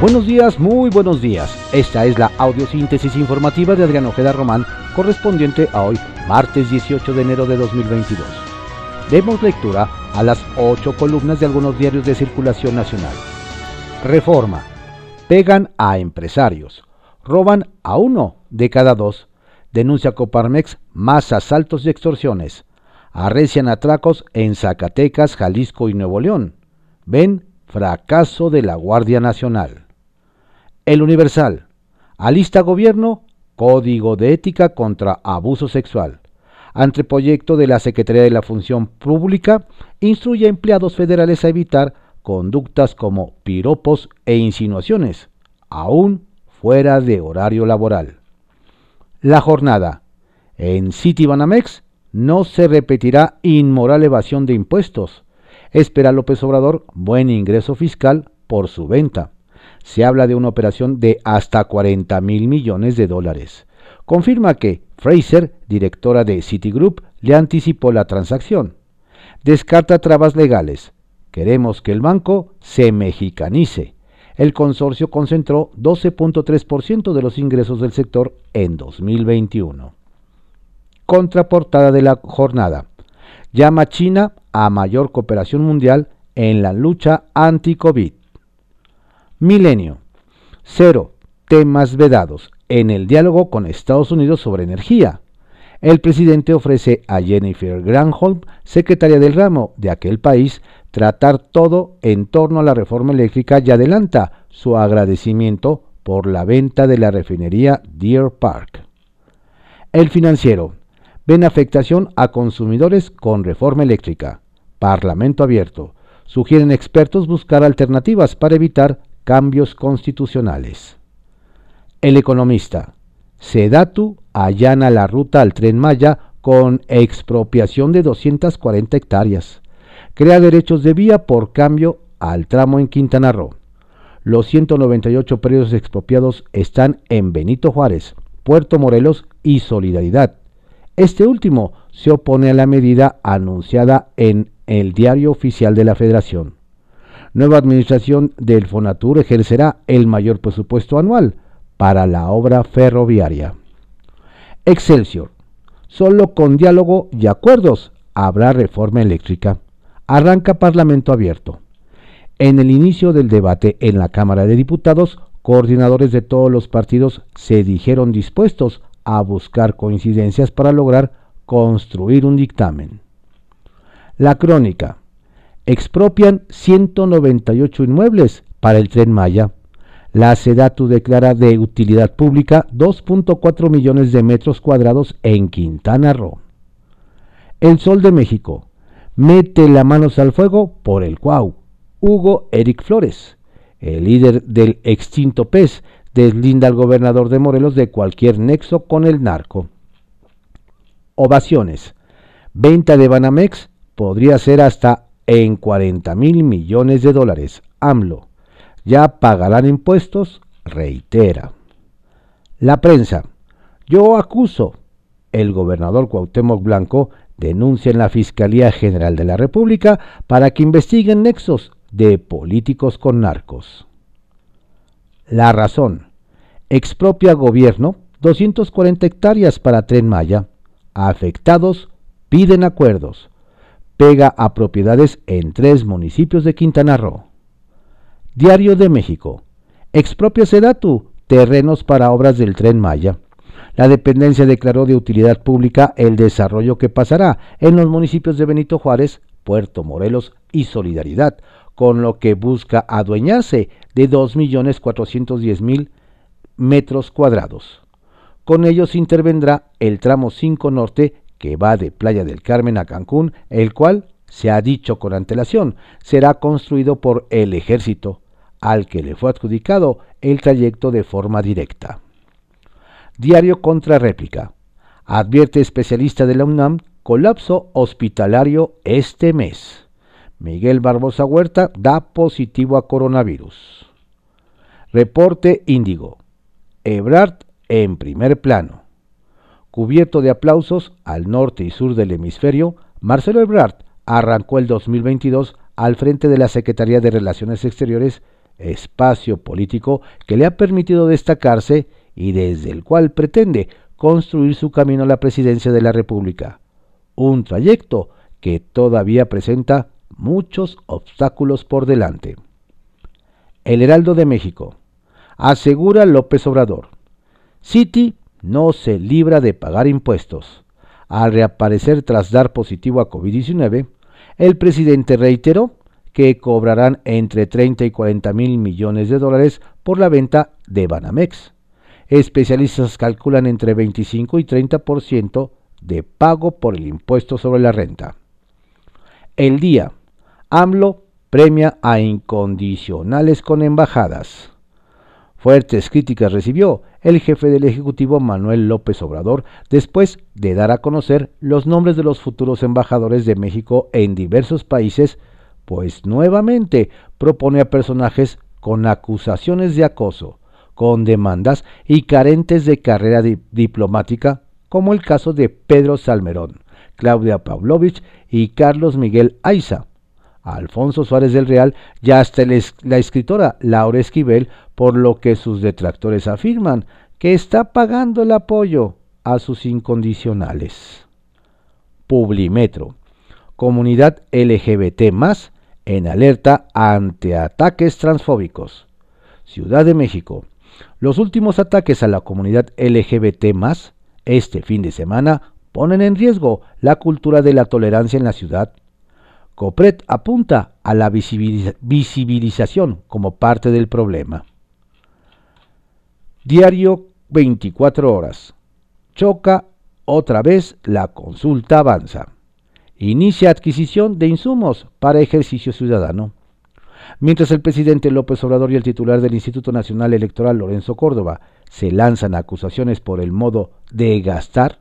Buenos días, muy buenos días. Esta es la audiosíntesis informativa de Adrián Ojeda Román, correspondiente a hoy, martes 18 de enero de 2022. Demos lectura a las ocho columnas de algunos diarios de circulación nacional. Reforma. Pegan a empresarios. Roban a uno de cada dos. Denuncia Coparmex más asaltos y extorsiones. Arrecian atracos en Zacatecas, Jalisco y Nuevo León. Ven fracaso de la Guardia Nacional. El Universal. Alista Gobierno, Código de Ética contra Abuso Sexual. Anteproyecto de la Secretaría de la Función Pública instruye a empleados federales a evitar conductas como piropos e insinuaciones, aún fuera de horario laboral. La jornada. En Citibanamex no se repetirá inmoral evasión de impuestos. Espera López Obrador buen ingreso fiscal por su venta se habla de una operación de hasta 40 mil millones de dólares. Confirma que Fraser, directora de Citigroup, le anticipó la transacción. Descarta trabas legales. Queremos que el banco se mexicanice. El consorcio concentró 12.3% de los ingresos del sector en 2021. Contraportada de la jornada. Llama China a mayor cooperación mundial en la lucha anti-COVID. Milenio. Cero. Temas vedados en el diálogo con Estados Unidos sobre energía. El presidente ofrece a Jennifer Granholm, secretaria del ramo de aquel país, tratar todo en torno a la reforma eléctrica y adelanta su agradecimiento por la venta de la refinería Deer Park. El financiero. Ven afectación a consumidores con reforma eléctrica. Parlamento abierto. Sugieren expertos buscar alternativas para evitar cambios constitucionales. El economista. Sedatu allana la ruta al tren Maya con expropiación de 240 hectáreas. Crea derechos de vía por cambio al tramo en Quintana Roo. Los 198 predios expropiados están en Benito Juárez, Puerto Morelos y Solidaridad. Este último se opone a la medida anunciada en el Diario Oficial de la Federación nueva administración del Fonatur ejercerá el mayor presupuesto anual para la obra ferroviaria. Excelsior. Solo con diálogo y acuerdos habrá reforma eléctrica. Arranca Parlamento abierto. En el inicio del debate en la Cámara de Diputados, coordinadores de todos los partidos se dijeron dispuestos a buscar coincidencias para lograr construir un dictamen. La crónica expropian 198 inmuebles para el tren Maya. La SEDATU declara de utilidad pública 2.4 millones de metros cuadrados en Quintana Roo. El Sol de México mete las manos al fuego por el Cuau. Hugo Eric Flores, el líder del extinto PES, deslinda al gobernador de Morelos de cualquier nexo con el narco. Ovaciones. Venta de Banamex podría ser hasta en 40 mil millones de dólares. AMLO. Ya pagarán impuestos, reitera. La prensa. Yo acuso. El gobernador Cuauhtémoc Blanco denuncia en la Fiscalía General de la República para que investiguen nexos de políticos con narcos. La razón. Expropia gobierno 240 hectáreas para Tren Maya. Afectados piden acuerdos pega a propiedades en tres municipios de Quintana Roo. Diario de México. Expropia Sedatu terrenos para obras del tren Maya. La dependencia declaró de utilidad pública el desarrollo que pasará en los municipios de Benito Juárez, Puerto Morelos y Solidaridad, con lo que busca adueñarse de 2.410.000 metros cuadrados. Con ellos intervendrá el tramo 5 norte que va de Playa del Carmen a Cancún, el cual, se ha dicho con antelación, será construido por el ejército, al que le fue adjudicado el trayecto de forma directa. Diario contra réplica. Advierte especialista de la UNAM colapso hospitalario este mes. Miguel Barbosa Huerta da positivo a coronavirus. Reporte Índigo. Ebrard en primer plano. Cubierto de aplausos al norte y sur del hemisferio, Marcelo Ebrard arrancó el 2022 al frente de la Secretaría de Relaciones Exteriores, espacio político que le ha permitido destacarse y desde el cual pretende construir su camino a la presidencia de la República. Un trayecto que todavía presenta muchos obstáculos por delante. El Heraldo de México. Asegura López Obrador. Citi no se libra de pagar impuestos. Al reaparecer tras dar positivo a COVID-19, el presidente reiteró que cobrarán entre 30 y 40 mil millones de dólares por la venta de Banamex. Especialistas calculan entre 25 y 30% de pago por el impuesto sobre la renta. El día. AMLO premia a incondicionales con embajadas. Fuertes críticas recibió el jefe del Ejecutivo Manuel López Obrador después de dar a conocer los nombres de los futuros embajadores de México en diversos países pues nuevamente propone a personajes con acusaciones de acoso, con demandas y carentes de carrera diplomática, como el caso de Pedro Salmerón, Claudia Pavlovich y Carlos Miguel Aiza. Alfonso Suárez del Real y hasta la escritora Laura Esquivel, por lo que sus detractores afirman que está pagando el apoyo a sus incondicionales. Publimetro. Comunidad LGBT en alerta ante ataques transfóbicos. Ciudad de México. Los últimos ataques a la comunidad LGBT este fin de semana ponen en riesgo la cultura de la tolerancia en la ciudad. Copret apunta a la visibilización como parte del problema. Diario 24 horas. Choca otra vez la consulta avanza inicia adquisición de insumos para ejercicio ciudadano. Mientras el presidente López Obrador y el titular del Instituto Nacional Electoral, Lorenzo Córdoba, se lanzan acusaciones por el modo de gastar,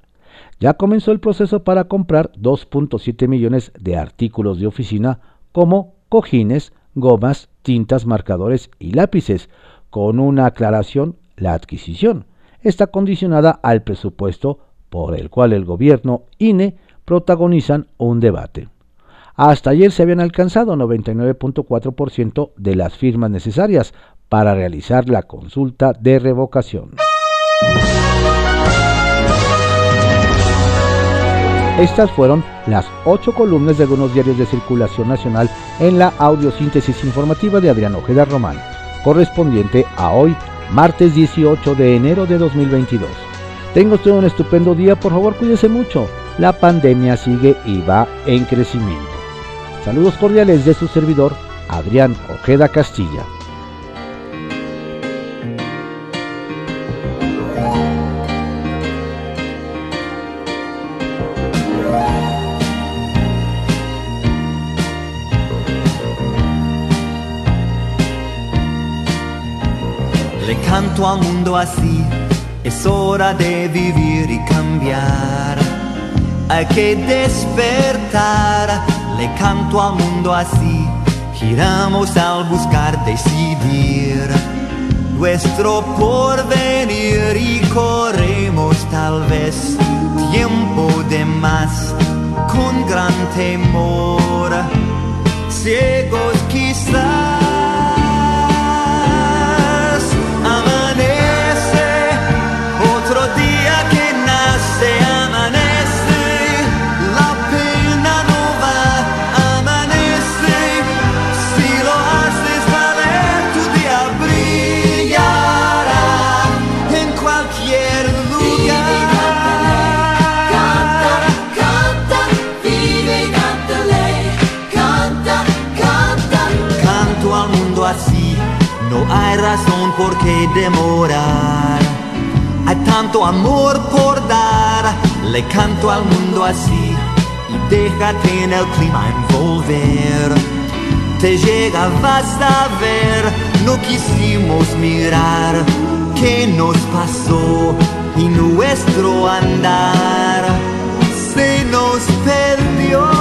ya comenzó el proceso para comprar 2.7 millones de artículos de oficina como cojines, gomas, tintas, marcadores y lápices, con una aclaración, la adquisición está condicionada al presupuesto por el cual el gobierno INE protagonizan un debate. Hasta ayer se habían alcanzado 99.4% de las firmas necesarias para realizar la consulta de revocación. Estas fueron las ocho columnas de algunos diarios de circulación nacional en la audiosíntesis informativa de Adrián Ojeda Román, correspondiente a hoy, martes 18 de enero de 2022. Tengo usted un estupendo día, por favor cuídese mucho la pandemia sigue y va en crecimiento. Saludos cordiales de su servidor, Adrián Ojeda Castilla. Le canto al mundo así, es hora de vivir y cambiar hay que despertar. Le canto al mundo así, giramos al buscar decidir nuestro porvenir y corremos tal vez tiempo de más con gran temor, ciegos quizás. Razón por qué demorar. Hay tanto amor por dar, le canto al mundo así y déjate en el clima envolver. Te llega, vas a ver, no quisimos mirar qué nos pasó y nuestro andar se nos perdió.